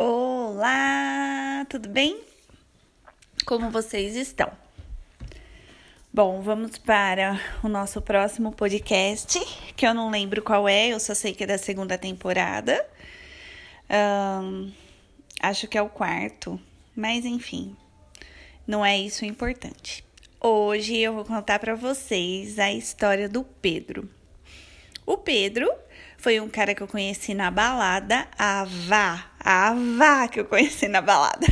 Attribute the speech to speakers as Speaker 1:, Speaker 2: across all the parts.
Speaker 1: Olá, tudo bem? Como vocês estão? Bom, vamos para o nosso próximo podcast, que eu não lembro qual é, eu só sei que é da segunda temporada. Um, acho que é o quarto, mas enfim, não é isso o importante. Hoje eu vou contar para vocês a história do Pedro. O Pedro foi um cara que eu conheci na balada, a a Vá que eu conheci na balada.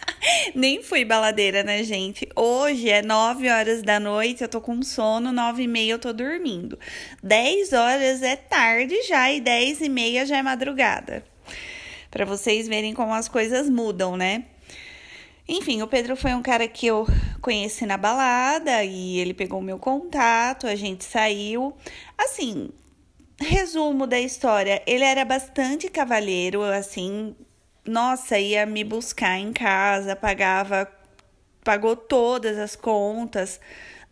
Speaker 1: Nem fui baladeira, né, gente? Hoje é 9 horas da noite, eu tô com sono, 9 e meia eu tô dormindo. 10 horas é tarde já e 10 e meia já é madrugada. Para vocês verem como as coisas mudam, né? Enfim, o Pedro foi um cara que eu conheci na balada e ele pegou meu contato, a gente saiu. Assim, Resumo da história: ele era bastante cavalheiro, assim, nossa, ia me buscar em casa, pagava, pagou todas as contas.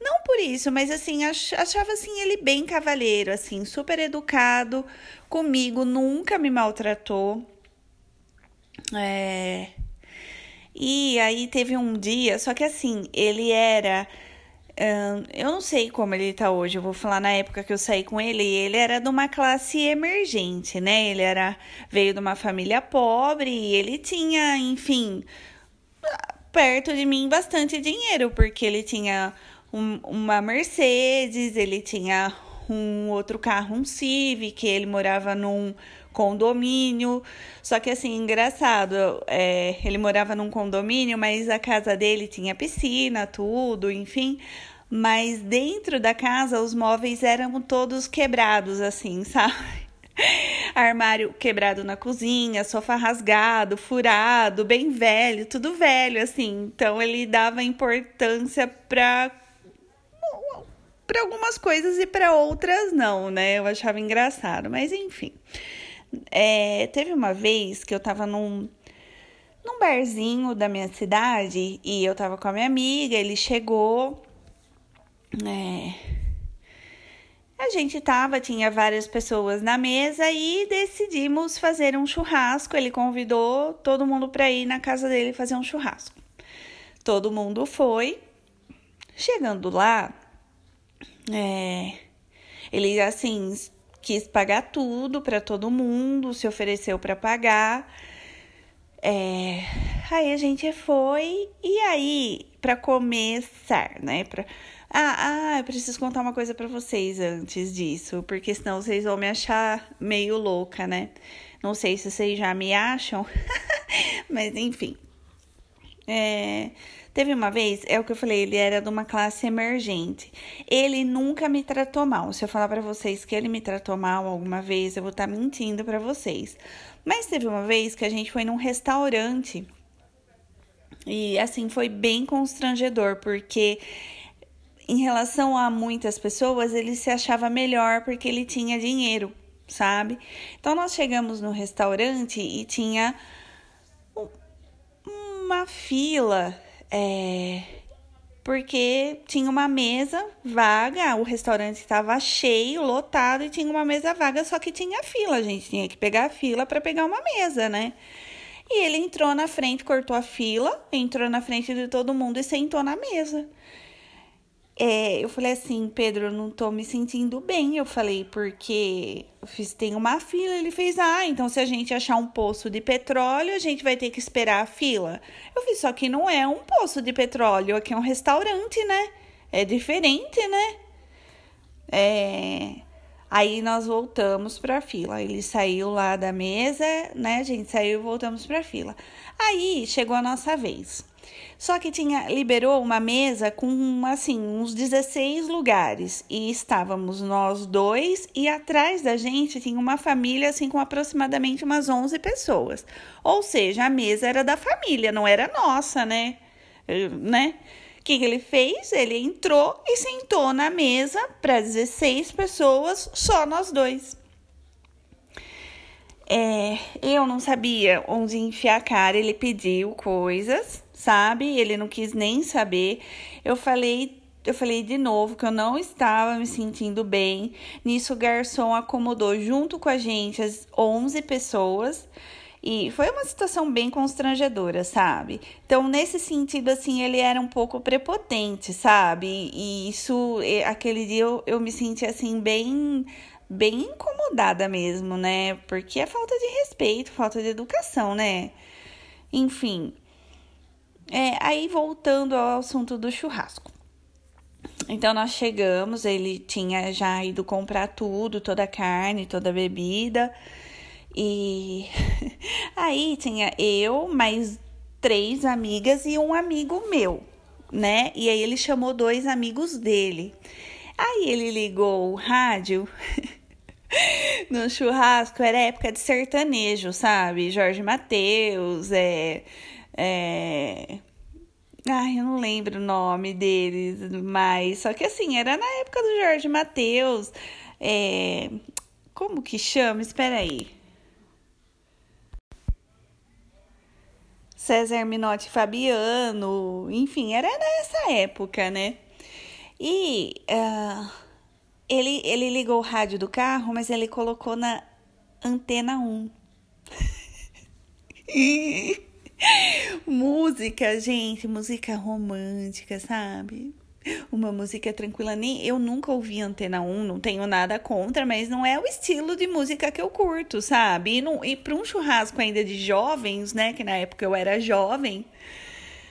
Speaker 1: Não por isso, mas assim, achava assim ele bem cavalheiro, assim, super educado comigo, nunca me maltratou. É... E aí teve um dia, só que assim, ele era eu não sei como ele tá hoje, eu vou falar na época que eu saí com ele, ele era de uma classe emergente, né? Ele era veio de uma família pobre e ele tinha, enfim, perto de mim bastante dinheiro, porque ele tinha um, uma Mercedes, ele tinha um outro carro, um Civic, ele morava num condomínio. Só que assim, engraçado, é, ele morava num condomínio, mas a casa dele tinha piscina, tudo, enfim. Mas dentro da casa os móveis eram todos quebrados, assim, sabe? Armário quebrado na cozinha, sofá rasgado, furado, bem velho, tudo velho, assim. Então ele dava importância para para algumas coisas e para outras não, né? Eu achava engraçado, mas enfim. É, teve uma vez que eu tava num, num barzinho da minha cidade e eu tava com a minha amiga, ele chegou. É, a gente tava, tinha várias pessoas na mesa e decidimos fazer um churrasco. Ele convidou todo mundo para ir na casa dele fazer um churrasco. Todo mundo foi. Chegando lá, é, ele assim quis pagar tudo para todo mundo, se ofereceu para pagar. É, aí a gente foi e aí para começar, né? Pra, ah, ah, eu preciso contar uma coisa para vocês antes disso, porque senão vocês vão me achar meio louca, né? Não sei se vocês já me acham, mas enfim. É, Teve uma vez, é o que eu falei, ele era de uma classe emergente. Ele nunca me tratou mal. Se eu falar para vocês que ele me tratou mal alguma vez, eu vou estar tá mentindo para vocês. Mas teve uma vez que a gente foi num restaurante e assim foi bem constrangedor, porque em relação a muitas pessoas, ele se achava melhor porque ele tinha dinheiro, sabe? Então nós chegamos no restaurante e tinha uma fila é, porque tinha uma mesa vaga, o restaurante estava cheio, lotado e tinha uma mesa vaga, só que tinha fila, a gente tinha que pegar a fila para pegar uma mesa, né? E ele entrou na frente, cortou a fila, entrou na frente de todo mundo e sentou na mesa. É, eu falei assim, Pedro, eu não tô me sentindo bem. Eu falei, porque eu fiz, tem uma fila. Ele fez, ah, então se a gente achar um poço de petróleo, a gente vai ter que esperar a fila. Eu fiz, só que não é um poço de petróleo, aqui é um restaurante, né? É diferente, né? É... Aí nós voltamos para a fila. Ele saiu lá da mesa, né? A gente saiu e voltamos para a fila. Aí chegou a nossa vez. Só que tinha liberou uma mesa com assim uns 16 lugares e estávamos nós dois e atrás da gente tinha uma família assim com aproximadamente umas 11 pessoas. Ou seja, a mesa era da família, não era nossa, né? Né? O que, que ele fez? Ele entrou e sentou na mesa para 16 pessoas, só nós dois. É, eu não sabia onde enfiar a cara, ele pediu coisas, sabe? Ele não quis nem saber. Eu falei, eu falei de novo que eu não estava me sentindo bem. Nisso o garçom acomodou junto com a gente as 11 pessoas E foi uma situação bem constrangedora, sabe? Então, nesse sentido, assim, ele era um pouco prepotente, sabe? E isso, aquele dia eu, eu me senti, assim, bem, bem incomodada mesmo, né? Porque é falta de respeito, falta de educação, né? Enfim. É, aí, voltando ao assunto do churrasco. Então nós chegamos, ele tinha já ido comprar tudo, toda a carne, toda a bebida. E aí tinha eu, mais três amigas e um amigo meu, né? E aí ele chamou dois amigos dele. Aí ele ligou o rádio no churrasco, era época de sertanejo, sabe? Jorge Mateus, é, é... Ai, eu não lembro o nome deles, mas só que assim, era na época do Jorge Mateus. É... Como que chama? Espera aí. César Minotti Fabiano, enfim, era nessa época, né? E uh, ele, ele ligou o rádio do carro, mas ele colocou na antena 1. música, gente, música romântica, sabe? Uma música tranquila. Nem eu nunca ouvi Antena 1, não tenho nada contra, mas não é o estilo de música que eu curto, sabe? E, não, e para um churrasco ainda de jovens, né? Que na época eu era jovem.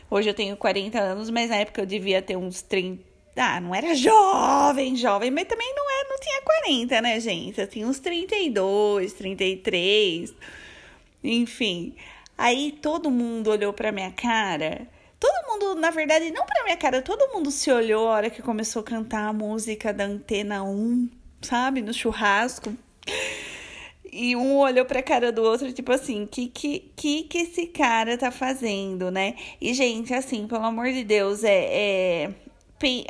Speaker 1: Hoje eu tenho 40 anos, mas na época eu devia ter uns 30. Ah, não era jovem, jovem, mas também não é, não tinha 40, né, gente? Eu tinha uns 32, 33. Enfim. Aí todo mundo olhou pra minha cara Todo mundo, na verdade, não pra minha cara, todo mundo se olhou a hora que começou a cantar a música da Antena 1, sabe? No churrasco. E um olhou pra cara do outro, tipo assim, que que, que que esse cara tá fazendo, né? E, gente, assim, pelo amor de Deus, é, é.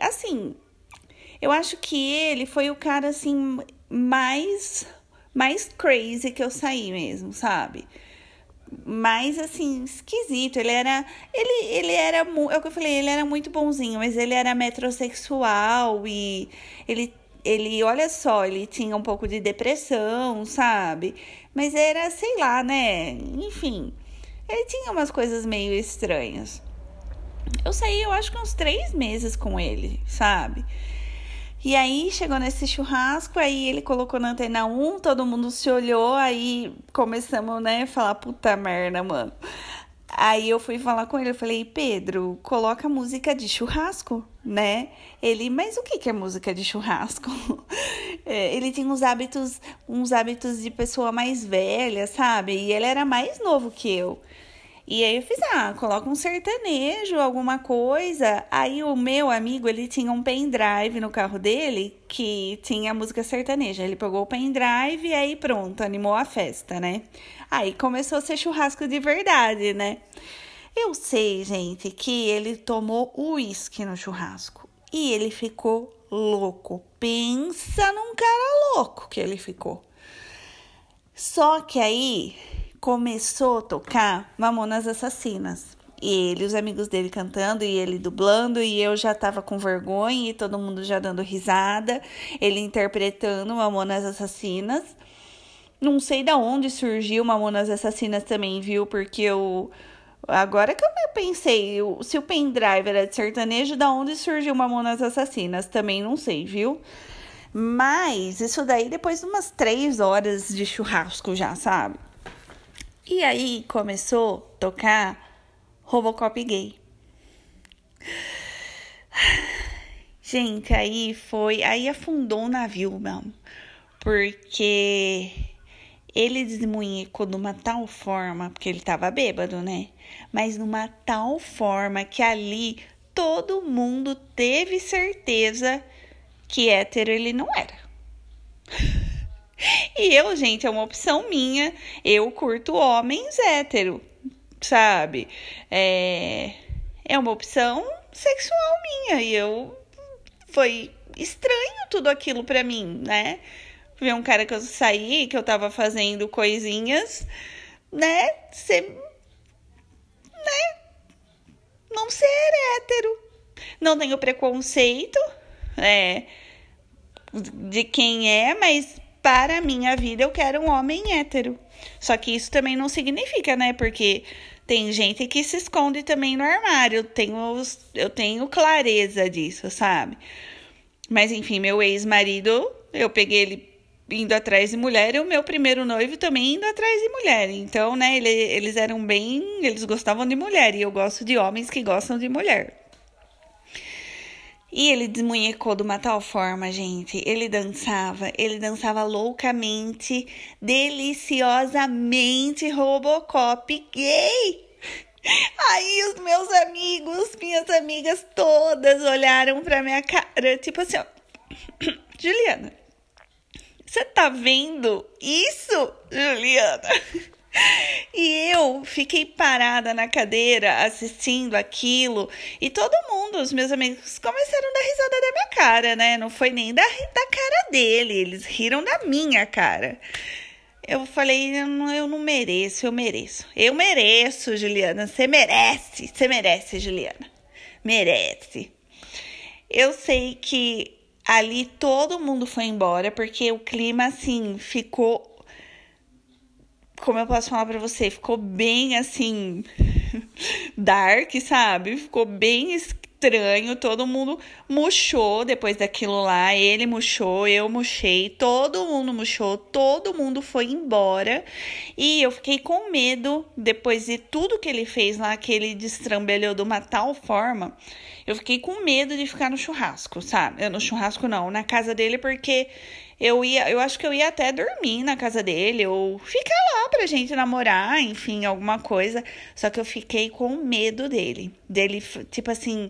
Speaker 1: Assim, eu acho que ele foi o cara, assim, mais. Mais crazy que eu saí mesmo, sabe? Mais assim esquisito. Ele era ele ele era é o que eu falei, ele era muito bonzinho, mas ele era metrosexual e ele ele, olha só, ele tinha um pouco de depressão, sabe? Mas era, sei lá, né? Enfim, ele tinha umas coisas meio estranhas. Eu saí, eu acho que uns três meses com ele, sabe? E aí chegou nesse churrasco, aí ele colocou na antena 1, todo mundo se olhou, aí começamos, né, falar, puta merda, mano. Aí eu fui falar com ele, eu falei, Pedro, coloca música de churrasco, né? Ele, mas o que, que é música de churrasco? É, ele tinha uns hábitos, uns hábitos de pessoa mais velha, sabe? E ele era mais novo que eu. E aí eu fiz, ah, coloca um sertanejo, alguma coisa. Aí o meu amigo, ele tinha um pendrive no carro dele que tinha música sertaneja. Ele pegou o pendrive e aí pronto, animou a festa, né? Aí começou a ser churrasco de verdade, né? Eu sei, gente, que ele tomou uísque no churrasco e ele ficou louco. Pensa num cara louco que ele ficou. Só que aí começou a tocar Mamonas Assassinas. E ele, os amigos dele cantando e ele dublando, e eu já tava com vergonha e todo mundo já dando risada. Ele interpretando Mamonas Assassinas. Não sei da onde surgiu Mamonas Assassinas também, viu? Porque eu. Agora que eu pensei, se o pendrive era de sertanejo, da onde surgiu Mamonas Assassinas? Também não sei, viu? Mas isso daí depois de umas três horas de churrasco já, sabe? E aí começou a tocar Robocop gay. Gente, aí foi. Aí afundou o navio mesmo. Porque ele desmunhecou de uma tal forma, porque ele tava bêbado, né? Mas numa tal forma que ali todo mundo teve certeza que hétero ele não era. E eu, gente, é uma opção minha. Eu curto homens hétero, sabe? É, é uma opção sexual minha. E eu. Foi estranho tudo aquilo pra mim, né? Ver um cara que eu saí, que eu tava fazendo coisinhas, né? Ser. né? Não ser hétero. Não tenho preconceito, é. De quem é, mas para a minha vida eu quero um homem hétero. Só que isso também não significa, né? Porque tem gente que se esconde também no armário. Eu tenho, eu tenho clareza disso, sabe? Mas enfim, meu ex-marido, eu peguei ele indo atrás de mulher e o meu primeiro noivo também indo atrás de mulher. Então, né, ele, eles eram bem. Eles gostavam de mulher e eu gosto de homens que gostam de mulher. E ele desmunhecou de uma tal forma, gente. Ele dançava, ele dançava loucamente, deliciosamente Robocop gay. Aí os meus amigos, minhas amigas todas olharam pra minha cara, tipo assim, ó. Juliana, você tá vendo isso, Juliana? E eu fiquei parada na cadeira assistindo aquilo e todo mundo, os meus amigos, começaram a dar risada da minha cara, né? Não foi nem da, da cara dele, eles riram da minha cara. Eu falei, eu não, eu não mereço, eu mereço. Eu mereço, Juliana. Você merece, você merece, Juliana. Merece. Eu sei que ali todo mundo foi embora porque o clima assim ficou como eu posso falar para você, ficou bem assim dark, sabe? Ficou bem estranho, todo mundo murchou depois daquilo lá, ele murchou, eu murchei, todo mundo murchou, todo mundo foi embora. E eu fiquei com medo depois de tudo que ele fez lá, que ele destrambelhou de uma tal forma. Eu fiquei com medo de ficar no churrasco, sabe? No churrasco não, na casa dele porque eu ia, eu acho que eu ia até dormir na casa dele ou ficar lá pra gente namorar, enfim, alguma coisa. Só que eu fiquei com medo dele. Dele, tipo assim,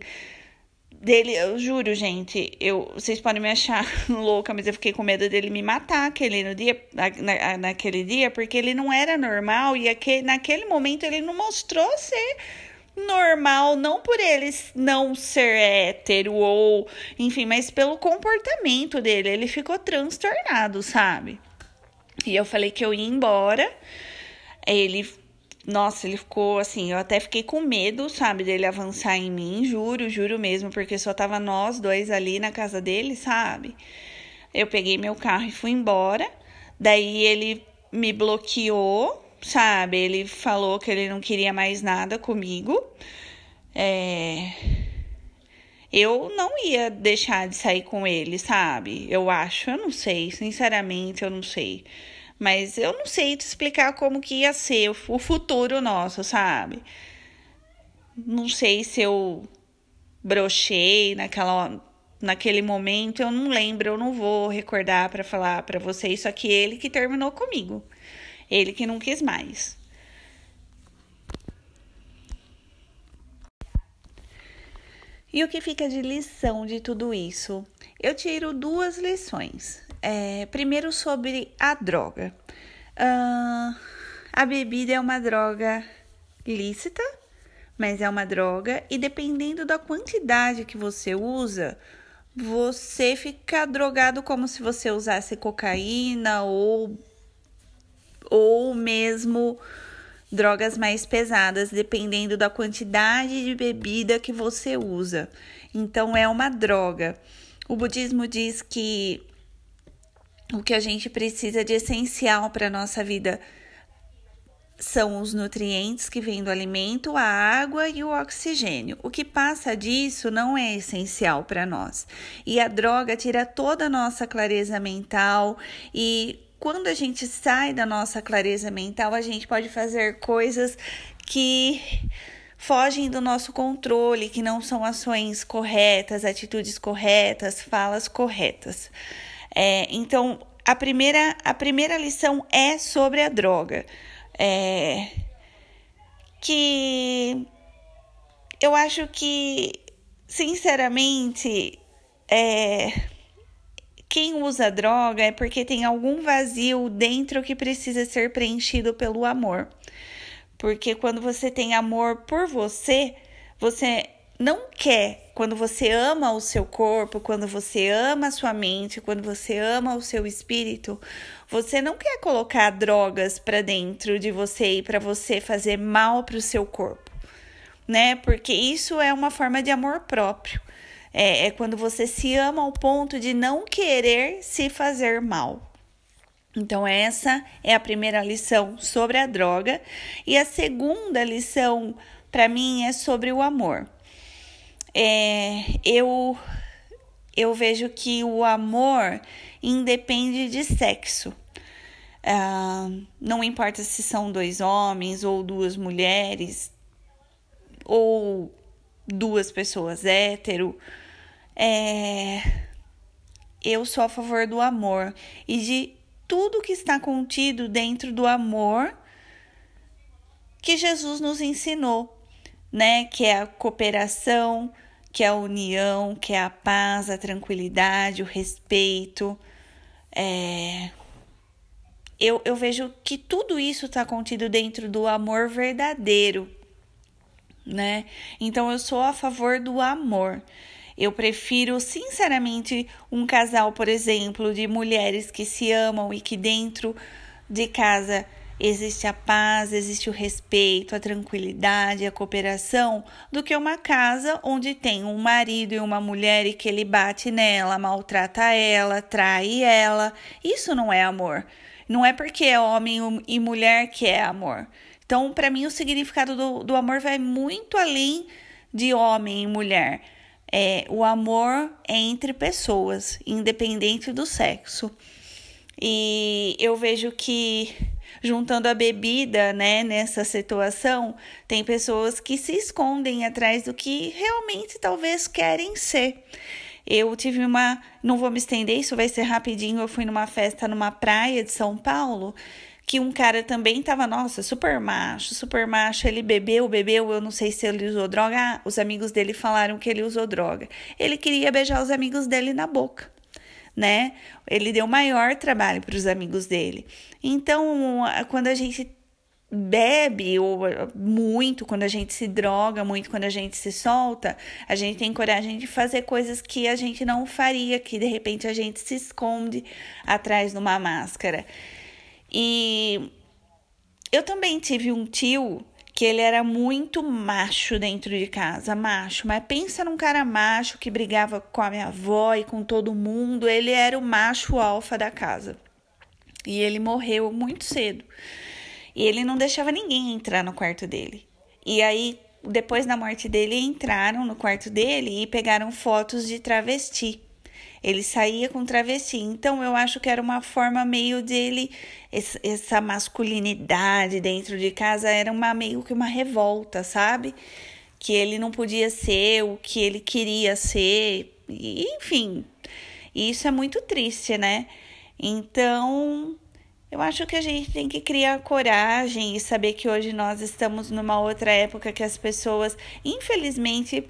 Speaker 1: dele, eu juro, gente, eu, vocês podem me achar louca, mas eu fiquei com medo dele me matar aquele no dia, na, naquele dia, porque ele não era normal e aquele, naquele momento ele não mostrou ser normal, não por ele não ser hétero ou, enfim, mas pelo comportamento dele. Ele ficou transtornado, sabe? E eu falei que eu ia embora. Ele, nossa, ele ficou assim, eu até fiquei com medo, sabe, dele avançar em mim, juro, juro mesmo, porque só tava nós dois ali na casa dele, sabe? Eu peguei meu carro e fui embora. Daí ele me bloqueou sabe? Ele falou que ele não queria mais nada comigo. É... Eu não ia deixar de sair com ele, sabe? Eu acho, eu não sei, sinceramente, eu não sei. Mas eu não sei te explicar como que ia ser o futuro nosso, sabe? Não sei se eu brochei naquela naquele momento, eu não lembro, eu não vou recordar para falar para vocês, só que ele que terminou comigo. Ele que não quis mais. E o que fica de lição de tudo isso? Eu tiro duas lições. É, primeiro, sobre a droga. Uh, a bebida é uma droga lícita, mas é uma droga, e dependendo da quantidade que você usa, você fica drogado como se você usasse cocaína ou ou mesmo drogas mais pesadas, dependendo da quantidade de bebida que você usa. Então, é uma droga. O budismo diz que o que a gente precisa de essencial para a nossa vida são os nutrientes que vêm do alimento, a água e o oxigênio. O que passa disso não é essencial para nós. E a droga tira toda a nossa clareza mental e quando a gente sai da nossa clareza mental, a gente pode fazer coisas que fogem do nosso controle, que não são ações corretas, atitudes corretas, falas corretas. É, então, a primeira, a primeira lição é sobre a droga. É, que eu acho que, sinceramente, é, quem usa droga é porque tem algum vazio dentro que precisa ser preenchido pelo amor. Porque quando você tem amor por você, você não quer, quando você ama o seu corpo, quando você ama a sua mente, quando você ama o seu espírito, você não quer colocar drogas para dentro de você e para você fazer mal para o seu corpo, né? Porque isso é uma forma de amor próprio. É, é quando você se ama ao ponto de não querer se fazer mal. Então, essa é a primeira lição sobre a droga. E a segunda lição, para mim, é sobre o amor. É, eu, eu vejo que o amor independe de sexo. Uh, não importa se são dois homens ou duas mulheres ou duas pessoas hétero. É, eu sou a favor do amor e de tudo que está contido dentro do amor que Jesus nos ensinou, né? Que é a cooperação, que é a união, que é a paz, a tranquilidade, o respeito. É... Eu, eu vejo que tudo isso está contido dentro do amor verdadeiro, né? Então eu sou a favor do amor. Eu prefiro, sinceramente, um casal, por exemplo, de mulheres que se amam e que dentro de casa existe a paz, existe o respeito, a tranquilidade, a cooperação, do que uma casa onde tem um marido e uma mulher e que ele bate nela, maltrata ela, trai ela. Isso não é amor. Não é porque é homem e mulher que é amor. Então, para mim, o significado do, do amor vai muito além de homem e mulher. É, o amor é entre pessoas, independente do sexo. E eu vejo que juntando a bebida, né, nessa situação, tem pessoas que se escondem atrás do que realmente talvez querem ser. Eu tive uma, não vou me estender, isso vai ser rapidinho. Eu fui numa festa numa praia de São Paulo que um cara também tava, nossa, super macho, super macho. Ele bebeu, bebeu, eu não sei se ele usou droga. Ah, os amigos dele falaram que ele usou droga. Ele queria beijar os amigos dele na boca, né? Ele deu maior trabalho para os amigos dele. Então, quando a gente bebe ou muito, quando a gente se droga muito, quando a gente se solta, a gente tem coragem de fazer coisas que a gente não faria, que de repente a gente se esconde atrás de uma máscara. E eu também tive um tio que ele era muito macho dentro de casa, macho, mas pensa num cara macho que brigava com a minha avó e com todo mundo, ele era o macho alfa da casa. E ele morreu muito cedo. E ele não deixava ninguém entrar no quarto dele. E aí, depois da morte dele, entraram no quarto dele e pegaram fotos de travesti. Ele saía com travesti. Então eu acho que era uma forma meio dele essa masculinidade dentro de casa era uma meio que uma revolta, sabe? Que ele não podia ser o que ele queria ser. E, enfim, isso é muito triste, né? Então, eu acho que a gente tem que criar coragem e saber que hoje nós estamos numa outra época que as pessoas, infelizmente,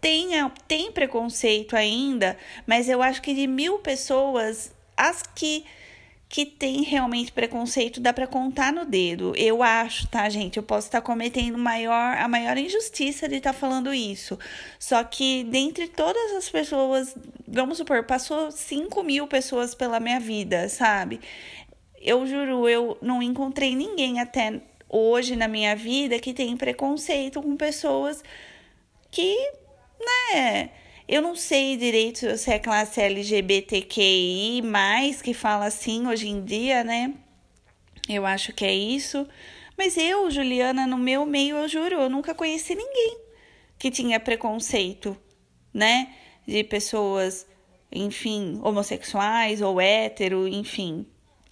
Speaker 1: tenha, tem preconceito ainda, mas eu acho que de mil pessoas, as que que tem realmente preconceito dá para contar no dedo. Eu acho, tá, gente? Eu posso estar cometendo maior, a maior injustiça de estar falando isso. Só que dentre todas as pessoas, vamos supor, passou 5 mil pessoas pela minha vida, sabe? Eu juro, eu não encontrei ninguém até hoje na minha vida que tem preconceito com pessoas que né? Eu não sei direito se é classe LGBTQI, que fala assim hoje em dia, né? Eu acho que é isso. Mas eu, Juliana, no meu meio, eu juro, eu nunca conheci ninguém que tinha preconceito, né? De pessoas, enfim, homossexuais ou hétero, enfim.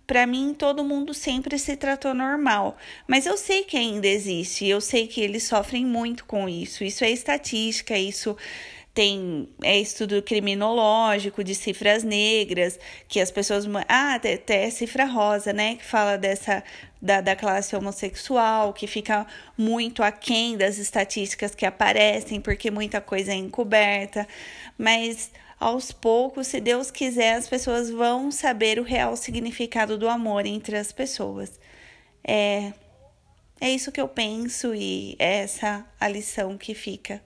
Speaker 1: Para mim, todo mundo sempre se tratou normal. Mas eu sei que ainda existe, eu sei que eles sofrem muito com isso. Isso é estatística, isso tem é estudo criminológico de cifras negras, que as pessoas. Ah, até, até cifra rosa, né? Que fala dessa. Da, da classe homossexual, que fica muito aquém das estatísticas que aparecem, porque muita coisa é encoberta. Mas aos poucos, se Deus quiser, as pessoas vão saber o real significado do amor entre as pessoas. É, é isso que eu penso e é essa a lição que fica